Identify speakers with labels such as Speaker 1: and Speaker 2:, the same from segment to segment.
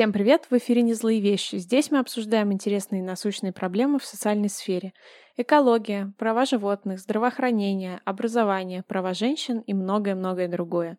Speaker 1: Всем привет! В эфире «Не злые вещи». Здесь мы обсуждаем интересные и насущные проблемы в социальной сфере. Экология, права животных, здравоохранение, образование, права женщин и многое-многое другое.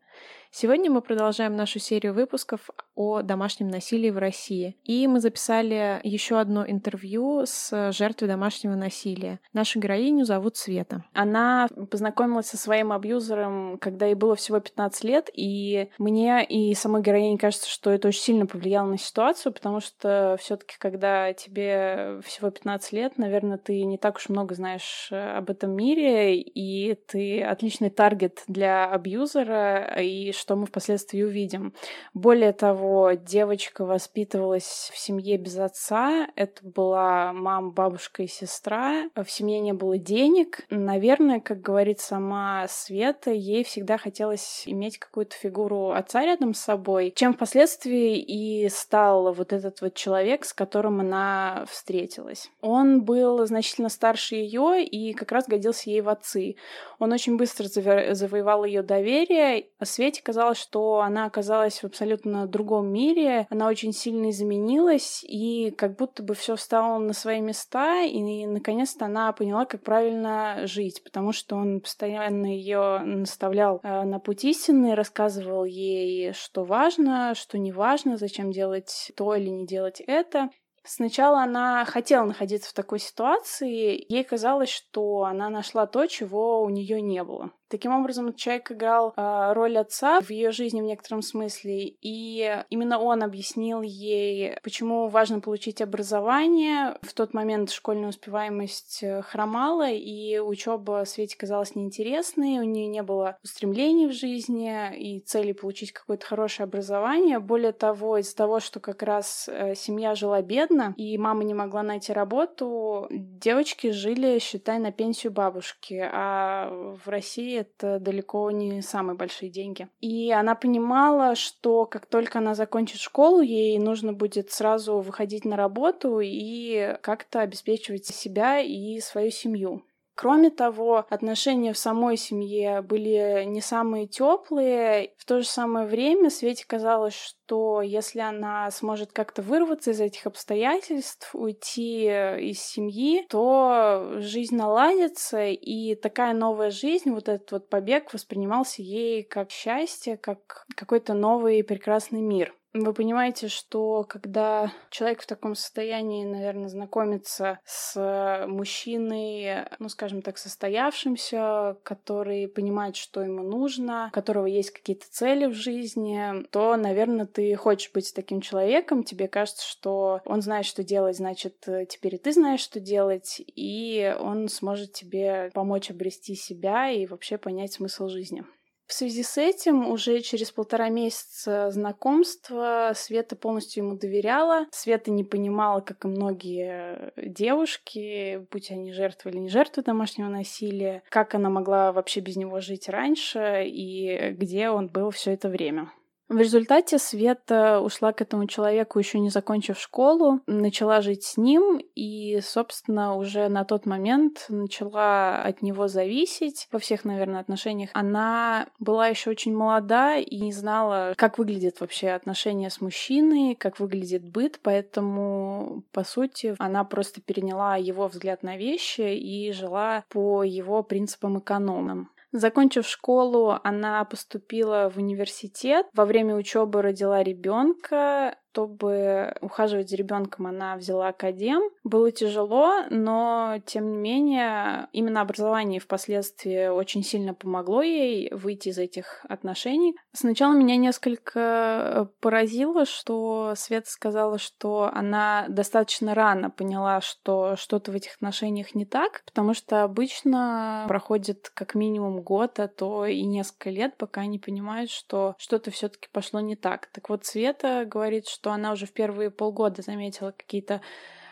Speaker 1: Сегодня мы продолжаем нашу серию выпусков о домашнем насилии в России. И мы записали еще одно интервью с жертвой домашнего насилия. Нашу героиню зовут Света. Она познакомилась со своим абьюзером, когда ей было всего 15 лет, и мне и самой героине кажется, что это очень сильно повлияло на ситуацию, потому что все таки когда тебе всего 15 лет, наверное, ты не так уж много знаешь э, об этом мире, и ты отличный таргет для абьюзера, и что мы впоследствии увидим. Более того, девочка воспитывалась в семье без отца. Это была мама, бабушка и сестра. В семье не было денег. Наверное, как говорит сама Света, ей всегда хотелось иметь какую-то фигуру отца рядом с собой, чем впоследствии и стал вот этот вот человек, с которым она встретилась. Он был значительно старше ее и как раз годился ей в отцы. Он очень быстро завоевал ее доверие. Свете казалось, что она оказалась в абсолютно другом мире, она очень сильно изменилась, и как будто бы все встало на свои места, и наконец-то она поняла, как правильно жить, потому что он постоянно ее наставлял э, на путь истины, рассказывал ей, что важно, что не важно, зачем делать то или не делать это. Сначала она хотела находиться в такой ситуации, ей казалось, что она нашла то, чего у нее не было. Таким образом, человек играл э, роль отца в ее жизни в некотором смысле, и именно он объяснил ей, почему важно получить образование. В тот момент школьная успеваемость э, хромала, и учеба Свете казалась неинтересной, у нее не было устремлений в жизни и цели получить какое-то хорошее образование. Более того, из-за того, что как раз э, семья жила бедно, и мама не могла найти работу, девочки жили, считай, на пенсию бабушки, а в России это далеко не самые большие деньги. И она понимала, что как только она закончит школу, ей нужно будет сразу выходить на работу и как-то обеспечивать себя и свою семью. Кроме того, отношения в самой семье были не самые теплые. В то же самое время Свете казалось, что если она сможет как-то вырваться из этих обстоятельств, уйти из семьи, то жизнь наладится, и такая новая жизнь, вот этот вот побег воспринимался ей как счастье, как какой-то новый прекрасный мир. Вы понимаете, что когда человек в таком состоянии, наверное, знакомится с мужчиной, ну, скажем так, состоявшимся, который понимает, что ему нужно, у которого есть какие-то цели в жизни, то, наверное, ты хочешь быть таким человеком, тебе кажется, что он знает, что делать, значит, теперь и ты знаешь, что делать, и он сможет тебе помочь обрести себя и вообще понять смысл жизни. В связи с этим уже через полтора месяца знакомства Света полностью ему доверяла. Света не понимала, как и многие девушки, будь они жертвы или не жертвы домашнего насилия, как она могла вообще без него жить раньше и где он был все это время. В результате Света ушла к этому человеку, еще не закончив школу, начала жить с ним и, собственно, уже на тот момент начала от него зависеть во всех, наверное, отношениях. Она была еще очень молода и не знала, как выглядит вообще отношения с мужчиной, как выглядит быт, поэтому, по сути, она просто переняла его взгляд на вещи и жила по его принципам экономным. Закончив школу, она поступила в университет. Во время учебы родила ребенка чтобы ухаживать за ребенком, она взяла академ. Было тяжело, но тем не менее именно образование впоследствии очень сильно помогло ей выйти из этих отношений. Сначала меня несколько поразило, что Света сказала, что она достаточно рано поняла, что что-то в этих отношениях не так, потому что обычно проходит как минимум год, а то и несколько лет, пока они понимают, что что-то все-таки пошло не так. Так вот, Света говорит, что что она уже в первые полгода заметила какие-то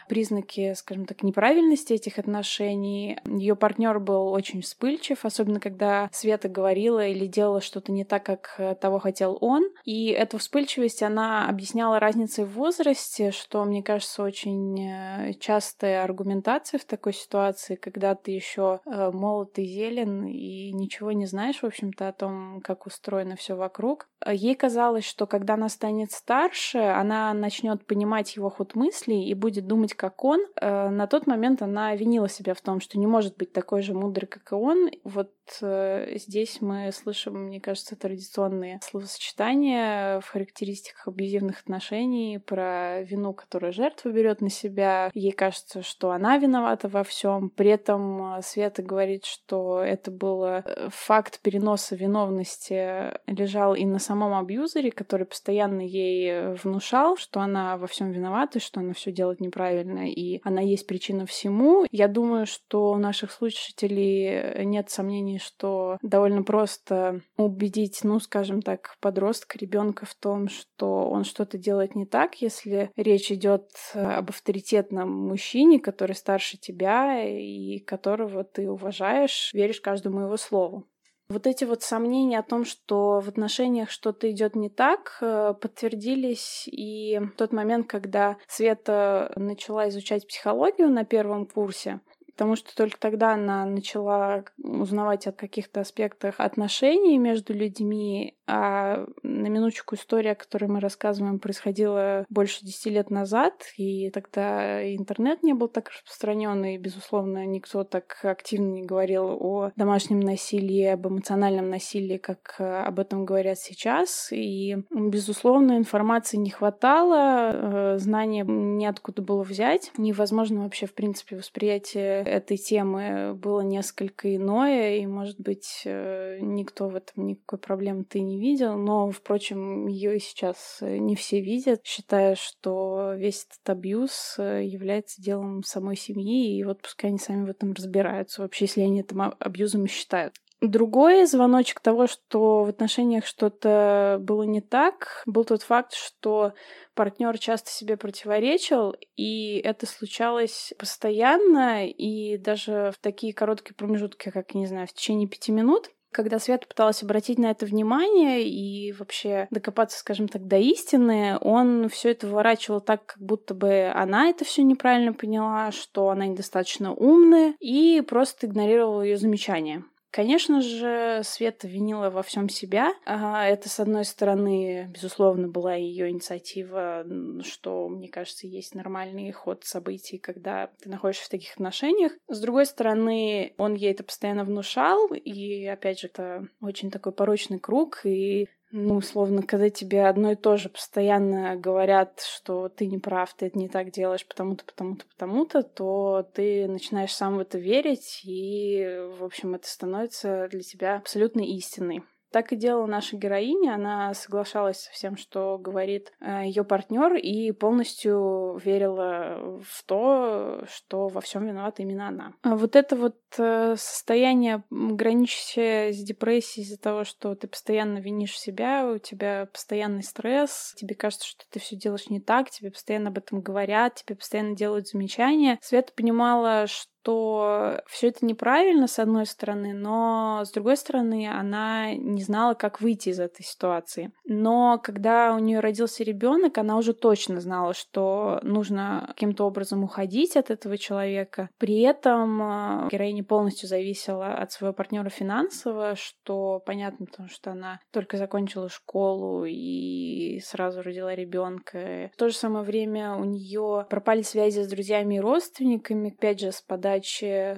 Speaker 1: признаки, скажем так, неправильности этих отношений. Ее партнер был очень вспыльчив, особенно когда Света говорила или делала что-то не так, как э, того хотел он. И эту вспыльчивость она объясняла разницей в возрасте, что, мне кажется, очень э, частая аргументация в такой ситуации, когда ты еще э, молод и зелен и ничего не знаешь, в общем-то, о том, как устроено все вокруг. Ей казалось, что когда она станет старше, она начнет понимать его ход мыслей и будет думать, как он. На тот момент она винила себя в том, что не может быть такой же мудрой, как и он. Вот э, здесь мы слышим, мне кажется, традиционные словосочетания в характеристиках абьюзивных отношений про вину, которую жертва берет на себя. Ей кажется, что она виновата во всем. При этом э, Света говорит, что это был э, факт переноса виновности лежал и на самом абьюзере, который постоянно ей внушал, что она во всем виновата, что она все делает неправильно, и она есть причина всему. Я думаю, что у наших слушателей нет сомнений, что довольно просто убедить, ну, скажем так, подростка, ребенка в том, что он что-то делает не так, если речь идет об авторитетном мужчине, который старше тебя и которого ты уважаешь, веришь каждому его слову. Вот эти вот сомнения о том, что в отношениях что-то идет не так, э, подтвердились и в тот момент, когда Света начала изучать психологию на первом курсе потому что только тогда она начала узнавать о каких-то аспектах отношений между людьми, а на минуточку история, о которой мы рассказываем, происходила больше десяти лет назад, и тогда интернет не был так распространен, и, безусловно, никто так активно не говорил о домашнем насилии, об эмоциональном насилии, как об этом говорят сейчас, и, безусловно, информации не хватало, э, знания неоткуда было взять, невозможно вообще, в принципе, восприятие этой темы было несколько иное, и, может быть, э, никто в этом никакой проблемы ты не видел, но, впрочем, ее и сейчас э, не все видят, считая, что весь этот абьюз э, является делом самой семьи, и вот пускай они сами в этом разбираются, вообще, если они это абьюзом считают. Другой звоночек того, что в отношениях что-то было не так, был тот факт, что партнер часто себе противоречил, и это случалось постоянно, и даже в такие короткие промежутки, как, не знаю, в течение пяти минут. Когда Света пыталась обратить на это внимание и вообще докопаться, скажем так, до истины, он все это выворачивал так, как будто бы она это все неправильно поняла, что она недостаточно умная, и просто игнорировал ее замечания. Конечно же, Света винила во всем себя. Это, с одной стороны, безусловно, была ее инициатива, что, мне кажется, есть нормальный ход событий, когда ты находишься в таких отношениях. С другой стороны, он ей это постоянно внушал, и, опять же, это очень такой порочный круг, и ну, условно, когда тебе одно и то же постоянно говорят, что ты не прав, ты это не так делаешь потому-то, потому-то, потому-то, то ты начинаешь сам в это верить, и, в общем, это становится для тебя абсолютно истиной. Так и делала наша героиня. Она соглашалась со всем, что говорит э, ее партнер, и полностью верила в то, что во всем виновата именно она. А вот это вот э, состояние, граничащее с депрессией из-за того, что ты постоянно винишь себя, у тебя постоянный стресс, тебе кажется, что ты все делаешь не так, тебе постоянно об этом говорят, тебе постоянно делают замечания. Света понимала, что что все это неправильно, с одной стороны, но с другой стороны, она не знала, как выйти из этой ситуации. Но когда у нее родился ребенок, она уже точно знала, что нужно каким-то образом уходить от этого человека. При этом э, героиня полностью зависела от своего партнера финансово, что понятно, потому что она только закончила школу и сразу родила ребенка. В то же самое время у нее пропали связи с друзьями и родственниками, опять же, с подачи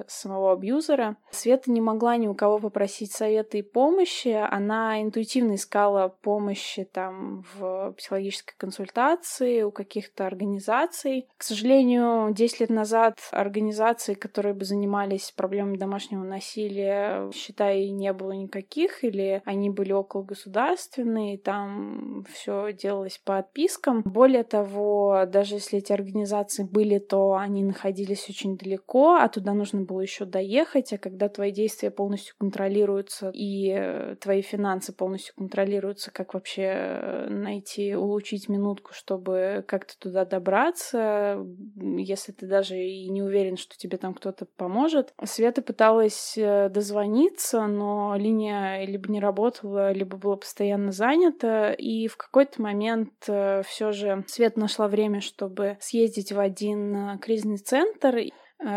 Speaker 1: самого абьюзера. Света не могла ни у кого попросить совета и помощи. Она интуитивно искала помощи там в психологической консультации у каких-то организаций. К сожалению, 10 лет назад организаций, которые бы занимались проблемами домашнего насилия, считай, не было никаких, или они были около государственные, там все делалось по отпискам. Более того, даже если эти организации были, то они находились очень далеко, а туда нужно было еще доехать, а когда твои действия полностью контролируются и э, твои финансы полностью контролируются, как вообще э, найти, улучшить минутку, чтобы как-то туда добраться, если ты даже и не уверен, что тебе там кто-то поможет. Света пыталась э, дозвониться, но линия либо не работала, либо была постоянно занята, и в какой-то момент все же Свет нашла время, чтобы съездить в один кризисный центр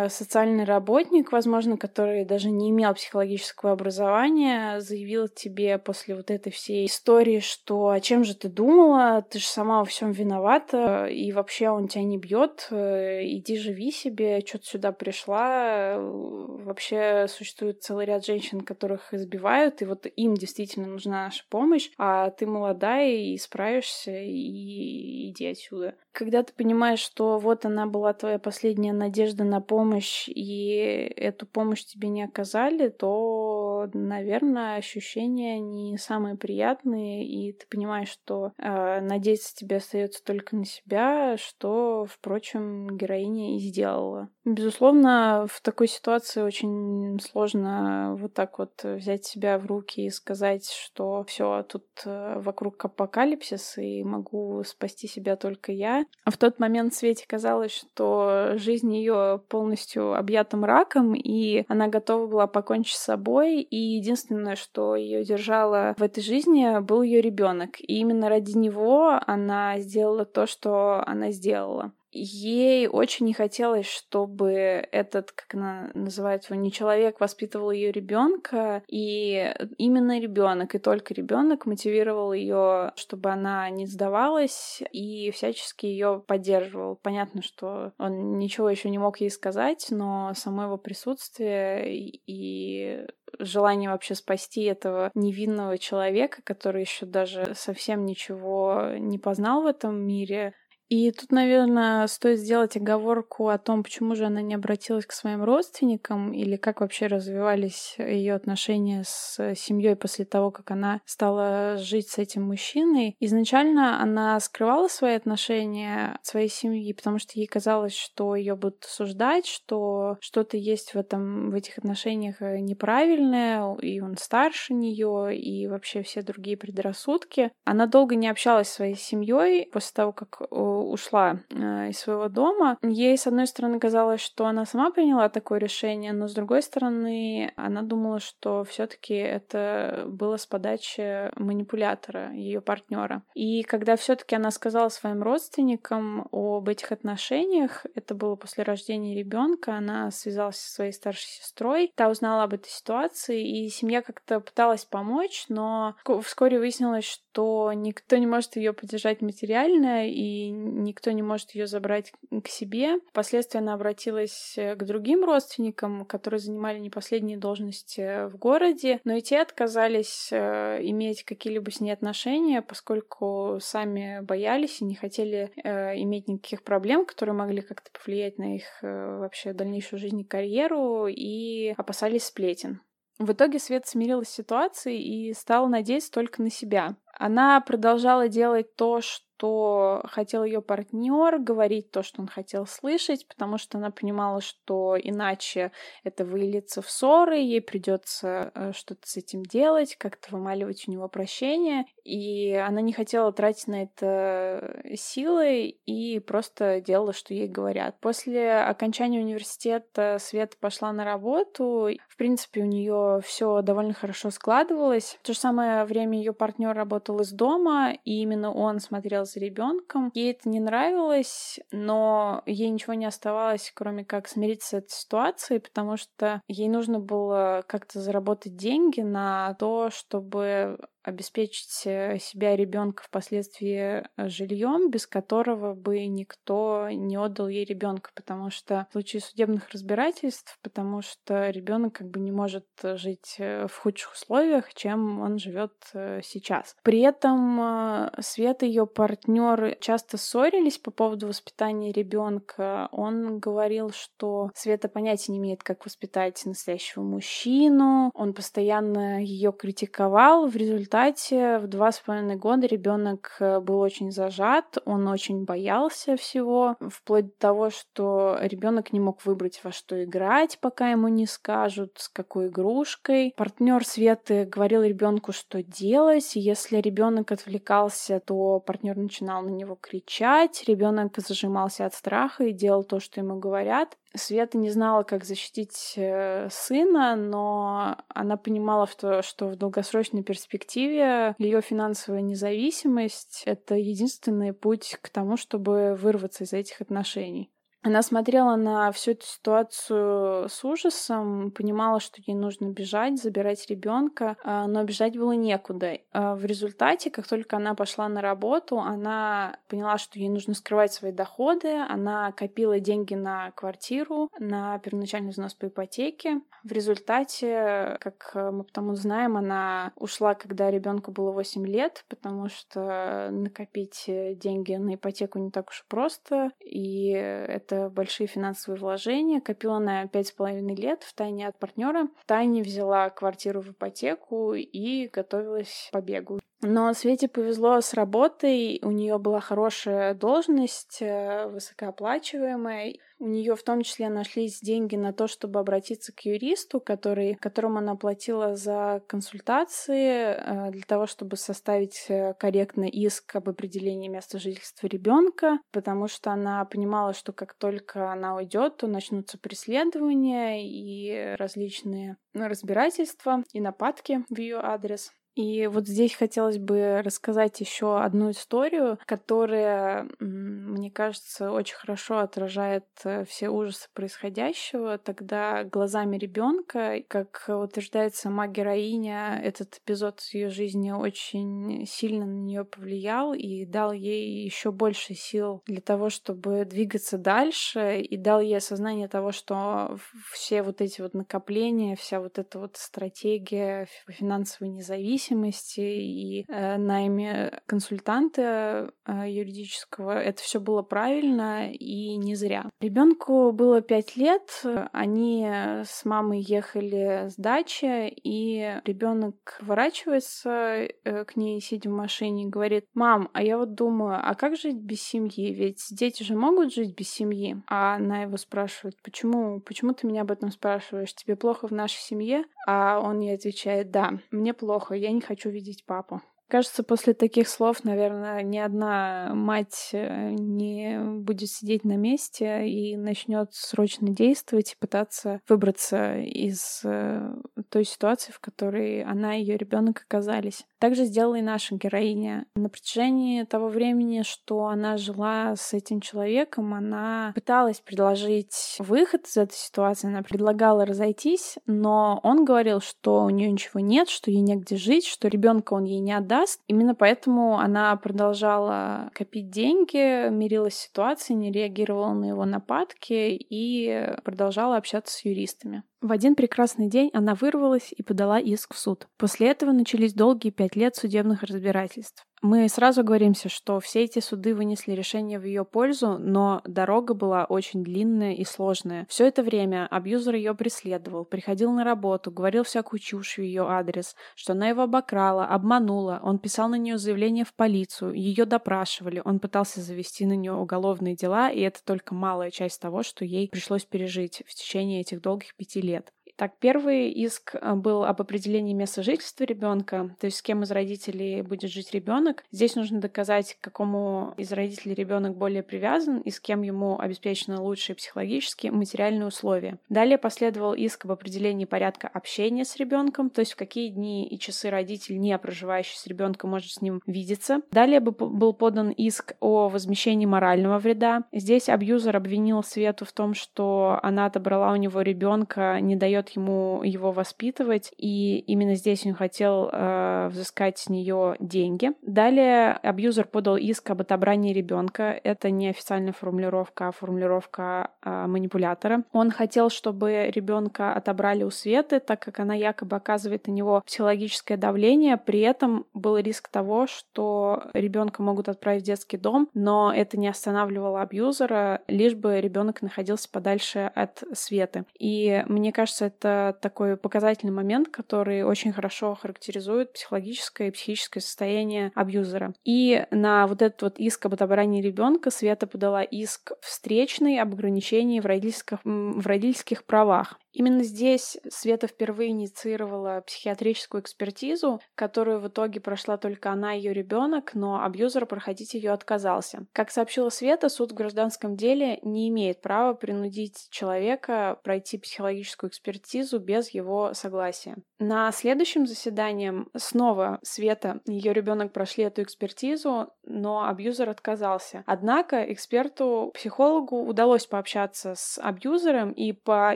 Speaker 1: социальный работник, возможно, который даже не имел психологического образования, заявил тебе после вот этой всей истории, что «А чем же ты думала? Ты же сама во всем виновата, и вообще он тебя не бьет, э, иди живи себе, что ты сюда пришла». Вообще существует целый ряд женщин, которых избивают, и вот им действительно нужна наша помощь, а ты молодая и справишься, и иди отсюда. Когда ты понимаешь, что вот она была твоя последняя надежда на помощь, и эту помощь тебе не оказали, то, наверное, ощущения не самые приятные, и ты понимаешь, что э, надеяться тебе остается только на себя, что, впрочем, героиня и сделала. Безусловно, в такой ситуации очень сложно вот так вот взять себя в руки и сказать, что все тут э, вокруг апокалипсис, и могу спасти себя только я. А в тот момент Свете казалось, что жизнь ее полностью объята мраком, и она готова была покончить с собой, и единственное, что ее держало в этой жизни, был ее ребенок. И именно ради него она сделала то, что она сделала ей очень не хотелось, чтобы этот, как она называет его, не человек воспитывал ее ребенка, и именно ребенок и только ребенок мотивировал ее, чтобы она не сдавалась и всячески ее поддерживал. Понятно, что он ничего еще не мог ей сказать, но само его присутствие и желание вообще спасти этого невинного человека, который еще даже совсем ничего не познал в этом мире, и тут, наверное, стоит сделать оговорку о том, почему же она не обратилась к своим родственникам или как вообще развивались ее отношения с семьей после того, как она стала жить с этим мужчиной. Изначально она скрывала свои отношения от своей семьи, потому что ей казалось, что ее будут осуждать, что что-то есть в этом в этих отношениях неправильное, и он старше нее, и вообще все другие предрассудки. Она долго не общалась со своей семьей после того, как ушла э, из своего дома. Ей, с одной стороны, казалось, что она сама приняла такое решение, но с другой стороны, она думала, что все-таки это было с подачи манипулятора, ее партнера. И когда все-таки она сказала своим родственникам об этих отношениях, это было после рождения ребенка, она связалась со своей старшей сестрой, та узнала об этой ситуации, и семья как-то пыталась помочь, но вскоре выяснилось, что никто не может ее поддержать материально, и никто не может ее забрать к себе. Впоследствии она обратилась э, к другим родственникам, которые занимали не последние должности в городе, но и те отказались э, иметь какие-либо с ней отношения, поскольку сами боялись и не хотели э, иметь никаких проблем, которые могли как-то повлиять на их вообще дальнейшую жизнь и карьеру, и опасались сплетен. В итоге Свет смирилась с ситуацией и стала надеяться только на себя. Она продолжала делать то, что хотел ее партнер, говорить то, что он хотел слышать, потому что она понимала, что иначе это выльется в ссоры, ей придется э, что-то с этим делать, как-то вымаливать у него прощение. И она не хотела тратить на это силы и просто делала, что ей говорят. После окончания университета Света пошла на работу. В принципе, у нее все довольно хорошо складывалось. В то же самое время ее партнер работал из дома, и именно он смотрел за ребенком. Ей это не нравилось, но ей ничего не оставалось, кроме как смириться с этой ситуацией, потому что ей нужно было как-то заработать деньги на то, чтобы обеспечить э, себя и ребенка впоследствии э, жильем, без которого бы никто не отдал ей ребенка, потому что в случае судебных разбирательств, потому что ребенок как бы не может э, жить в худших условиях, чем он живет сейчас. При этом Света и ее партнер часто ссорились по поводу воспитания ребенка. Он говорил, что Света понятия не имеет, как воспитать настоящего мужчину. Он постоянно ее критиковал. В результате результате в два с половиной года ребенок э, был очень зажат, он очень боялся всего, вплоть до того, что ребенок не мог выбрать во что играть, пока ему не скажут, с какой игрушкой. Партнер Светы говорил ребенку, что делать. Если ребенок отвлекался, то партнер начинал на него кричать, ребенок зажимался от страха и делал то, что ему говорят. Света не знала, как защитить э, сына, но она понимала, что, что в долгосрочной перспективе ее финансовая независимость — это единственный путь к тому, чтобы вырваться из этих отношений. Она смотрела на всю эту ситуацию с ужасом, понимала, что ей нужно бежать, забирать ребенка, а, но бежать было некуда. А в результате, как только она пошла на работу, она поняла, что ей нужно скрывать свои доходы, она копила деньги на квартиру, на первоначальный взнос по ипотеке. В результате, как мы потом знаем, она ушла, когда ребенку было 8 лет, потому что накопить деньги на ипотеку не так уж просто, и это это большие финансовые вложения. Копила на пять с половиной лет в тайне от партнера. Тайне взяла квартиру в ипотеку и готовилась к побегу. Но Свете повезло с работой, у нее была хорошая должность, э, высокооплачиваемая. У нее в том числе нашлись деньги на то, чтобы обратиться к юристу, который, которому она платила за консультации, э, для того, чтобы составить э, корректный иск об определении места жительства ребенка, потому что она понимала, что как только она уйдет, то начнутся преследования и различные разбирательства и нападки в ее адрес. И вот здесь хотелось бы рассказать еще одну историю, которая, мне кажется, очень хорошо отражает э, все ужасы происходящего. Тогда глазами ребенка, как утверждает сама героиня, этот эпизод ее жизни очень сильно на нее повлиял и дал ей еще больше сил для того, чтобы двигаться дальше, и дал ей осознание того, что все вот эти вот накопления, вся вот эта вот стратегия финансовой независимости, независимости и э, найме консультанта э, юридического. Это все было правильно и не зря. Ребенку было пять лет, они с мамой ехали с дачи, и ребенок поворачивается э, к ней, сидя в машине, и говорит, мам, а я вот думаю, а как жить без семьи? Ведь дети же могут жить без семьи. А она его спрашивает, почему, почему ты меня об этом спрашиваешь? Тебе плохо в нашей семье? А он ей отвечает, да, мне плохо, я не хочу видеть папу. Кажется, после таких слов, наверное, ни одна мать э, не будет сидеть на месте и начнет срочно действовать и пытаться выбраться из э, той ситуации, в которой она и ее ребенок оказались. Также сделала и наша героиня. На протяжении того времени, что она жила с этим человеком, она пыталась предложить выход из этой ситуации, она предлагала разойтись, но он говорил, что у нее ничего нет, что ей негде жить, что ребенка он ей не отдаст. Именно поэтому она продолжала копить деньги, мирилась с ситуацией, не реагировала на его нападки и продолжала общаться с юристами. В один прекрасный день она вырвалась и подала иск в суд. После этого начались долгие пять лет судебных разбирательств. Мы сразу говоримся, что все эти суды вынесли решение в ее пользу, но дорога была очень длинная и сложная. Все это время абьюзер ее преследовал, приходил на работу, говорил всякую чушь в ее адрес, что она его обокрала, обманула, он писал на нее заявление в полицию, ее допрашивали, он пытался завести на нее уголовные дела, и это только малая часть того, что ей пришлось пережить в течение этих долгих пяти лет. Так, первый иск э, был об определении места жительства ребенка, то есть с кем из родителей будет жить ребенок. Здесь нужно доказать, к какому из родителей ребенок более привязан и с кем ему обеспечены лучшие психологические и материальные условия. Далее последовал иск об определении порядка общения с ребенком, то есть в какие дни и часы родитель, не проживающий с ребенком, может с ним видеться. Далее был подан иск о возмещении морального вреда. Здесь абьюзер обвинил Свету в том, что она отобрала у него ребенка, не дает дает ему его воспитывать, и именно здесь он хотел э, взыскать с нее деньги. Далее абьюзер подал иск об отобрании ребенка. Это не официальная формулировка, а формулировка э, манипулятора. Он хотел, чтобы ребенка отобрали у Светы, так как она якобы оказывает на него психологическое давление. При этом был риск того, что ребенка могут отправить в детский дом, но это не останавливало абьюзера, лишь бы ребенок находился подальше от Светы. И мне кажется, это такой показательный момент, который очень хорошо характеризует психологическое и психическое состояние абьюзера. И на вот этот вот иск об отобрании ребенка Света подала иск встречный об ограничении в родительских, в родительских правах. Именно здесь Света впервые инициировала психиатрическую экспертизу, которую в итоге прошла только она и ее ребенок, но абьюзер проходить ее отказался. Как сообщила Света, суд в гражданском деле не имеет права принудить человека пройти психологическую экспертизу без его согласия. На следующем заседании снова Света и ее ребенок прошли эту экспертизу, но абьюзер отказался. Однако эксперту-психологу удалось пообщаться с абьюзером, и по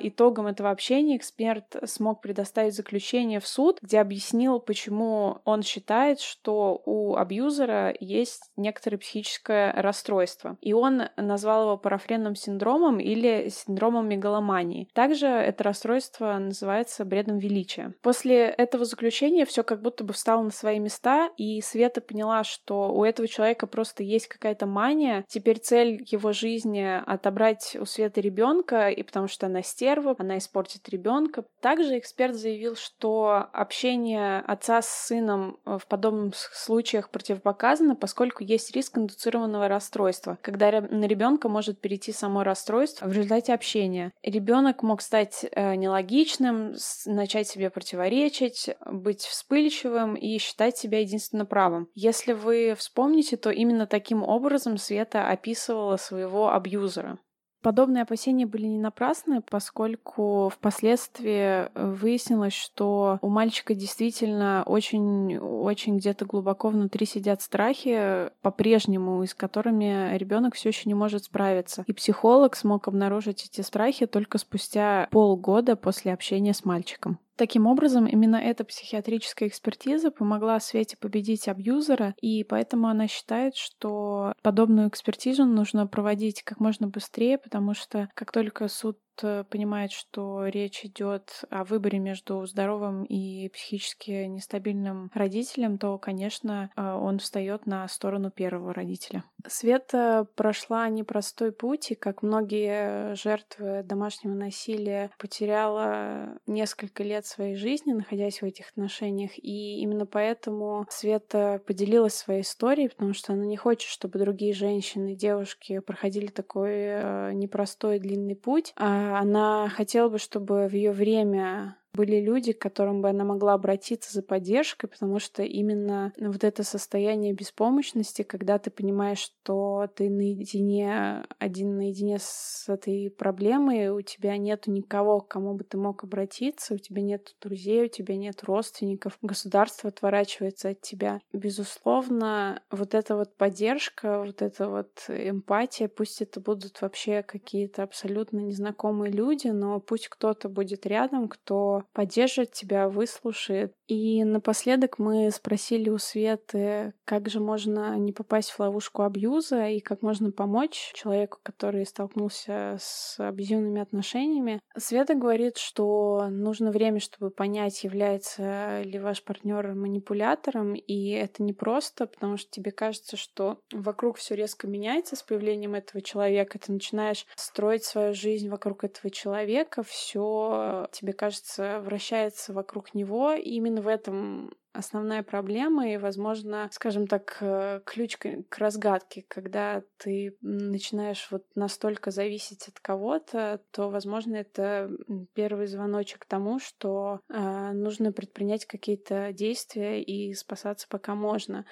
Speaker 1: итогам этого этого общения эксперт смог предоставить заключение в суд, где объяснил, почему он считает, что у абьюзера есть некоторое психическое расстройство. И он назвал его парафренным синдромом или синдромом мегаломании. Также это расстройство называется бредом величия. После этого заключения все как будто бы встало на свои места, и Света поняла, что у этого человека просто есть какая-то мания. Теперь цель его жизни отобрать у Светы ребенка, и потому что она стерва, она использует испортит ребенка. Также эксперт заявил, что общение отца с сыном э, в подобных случаях противопоказано, поскольку есть риск индуцированного расстройства, когда на ребенка может перейти само расстройство в результате общения. Ребенок мог стать э, нелогичным, начать себе противоречить, быть вспыльчивым и считать себя единственно правым. Если вы вспомните, то именно таким образом Света описывала своего абьюзера. Подобные опасения были не напрасны, поскольку впоследствии выяснилось, что у мальчика действительно очень-очень где-то глубоко внутри сидят страхи по-прежнему, с которыми ребенок все еще не может справиться. И психолог смог обнаружить эти страхи только спустя полгода после общения с мальчиком. Таким образом, именно эта психиатрическая экспертиза помогла Свете победить абьюзера, и поэтому она считает, что подобную экспертизу нужно проводить как можно быстрее, потому что как только суд понимает, что речь идет о выборе между здоровым и психически нестабильным родителем, то, конечно, э, он встает на сторону первого родителя. Света прошла непростой путь, и, как многие жертвы домашнего насилия, потеряла несколько лет своей жизни, находясь в этих отношениях. И именно поэтому Света поделилась своей историей, потому что она не хочет, чтобы другие женщины, девушки проходили такой э, непростой длинный путь. А она хотела бы, чтобы в ее время были люди, к которым бы она могла обратиться за поддержкой, потому что именно вот это состояние беспомощности, когда ты понимаешь, что ты наедине, один наедине с этой проблемой, у тебя нет никого, к кому бы ты мог обратиться, у тебя нет друзей, у тебя нет родственников, государство отворачивается от тебя. Безусловно, вот эта вот поддержка, вот эта вот эмпатия, пусть это будут вообще какие-то абсолютно незнакомые люди, но пусть кто-то будет рядом, кто поддержит тебя, выслушает. И напоследок мы спросили у Светы, как же можно не попасть в ловушку абьюза и как можно помочь человеку, который столкнулся с абьюзивными отношениями. Света говорит, что нужно время, чтобы понять, является ли ваш партнер манипулятором, и это не просто, потому что тебе кажется, что вокруг все резко меняется с появлением этого человека, ты начинаешь строить свою жизнь вокруг этого человека, все тебе кажется вращается вокруг него. И именно в этом основная проблема и, возможно, скажем так, э, ключ к разгадке. Когда ты начинаешь вот настолько зависеть от кого-то, то, возможно, это первый звоночек к тому, что э, нужно предпринять какие-то действия и спасаться пока можно.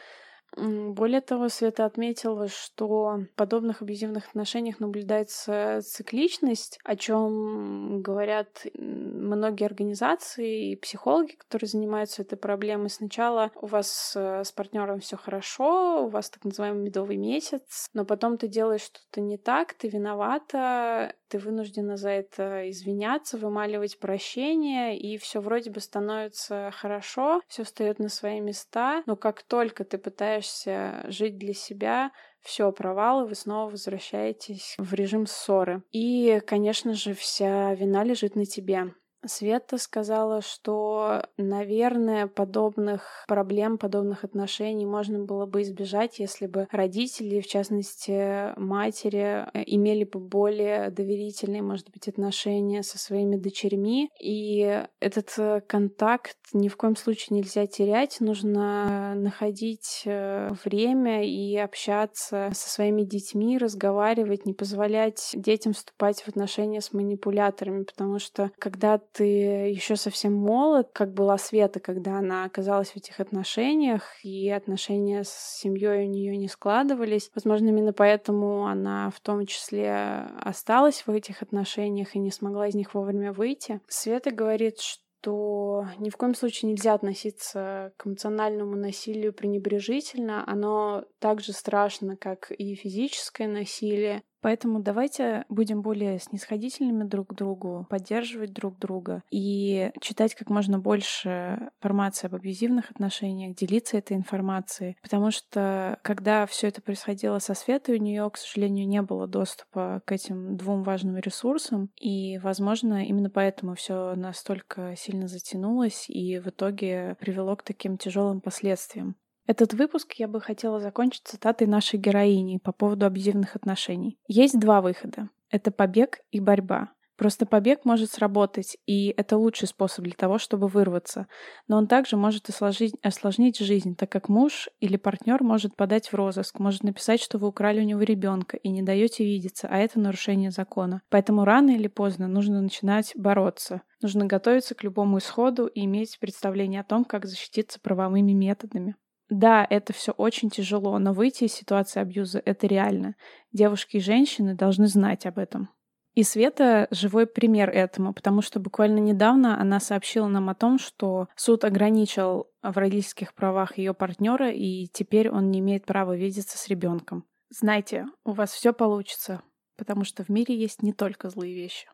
Speaker 1: Более того, Света отметила, что в подобных абьюзивных отношениях наблюдается цикличность, о чем говорят многие организации и психологи, которые занимаются этой проблемой. Сначала у вас э, с партнером все хорошо, у вас так называемый медовый месяц, но потом ты делаешь что-то не так, ты виновата, ты вынуждена за это извиняться, вымаливать прощение, и все вроде бы становится хорошо, все встает на свои места, но как только ты пытаешься жить для себя, все, провалы, вы снова возвращаетесь в режим ссоры. И, конечно же, вся вина лежит на тебе. Света сказала, что, наверное, подобных проблем, подобных отношений можно было бы избежать, если бы родители, в частности матери, э, имели бы более доверительные, может быть, отношения со своими дочерьми. И этот э, контакт ни в коем случае нельзя терять. Нужно находить э, время и общаться со своими детьми, разговаривать, не позволять детям вступать в отношения с манипуляторами, потому что когда ты еще совсем молод, как была Света, когда она оказалась в этих отношениях, и отношения с семьей у нее не складывались. Возможно, именно поэтому она в том числе осталась в этих отношениях и не смогла из них вовремя выйти. Света говорит, что что ни в коем случае нельзя относиться к эмоциональному насилию пренебрежительно. Оно так же страшно, как и физическое насилие. Поэтому давайте будем более снисходительными друг к другу, поддерживать друг друга и читать как можно больше информации об абьюзивных отношениях, делиться этой информацией. Потому что когда все это происходило со Светой, у нее, к сожалению, не было доступа к этим двум важным ресурсам. И, возможно, именно поэтому все настолько сильно затянулось и в итоге привело к таким тяжелым последствиям. Этот выпуск я бы хотела закончить цитатой нашей героини по поводу абьюзивных отношений. Есть два выхода. Это побег и борьба. Просто побег может сработать, и это лучший способ для того, чтобы вырваться. Но он также может осложнить, осложнить жизнь, так как муж или партнер может подать в розыск, может написать, что вы украли у него ребенка и не даете видеться, а это нарушение закона. Поэтому рано или поздно нужно начинать бороться. Нужно готовиться к любому исходу и иметь представление о том, как защититься правовыми методами. Да, это все очень тяжело, но выйти из ситуации абьюза — это реально. Девушки и женщины должны знать об этом. И Света — живой пример этому, потому что буквально недавно она сообщила нам о том, что суд ограничил в родительских правах ее партнера, и теперь он не имеет права видеться с ребенком. Знайте, у вас все получится, потому что в мире есть не только злые вещи.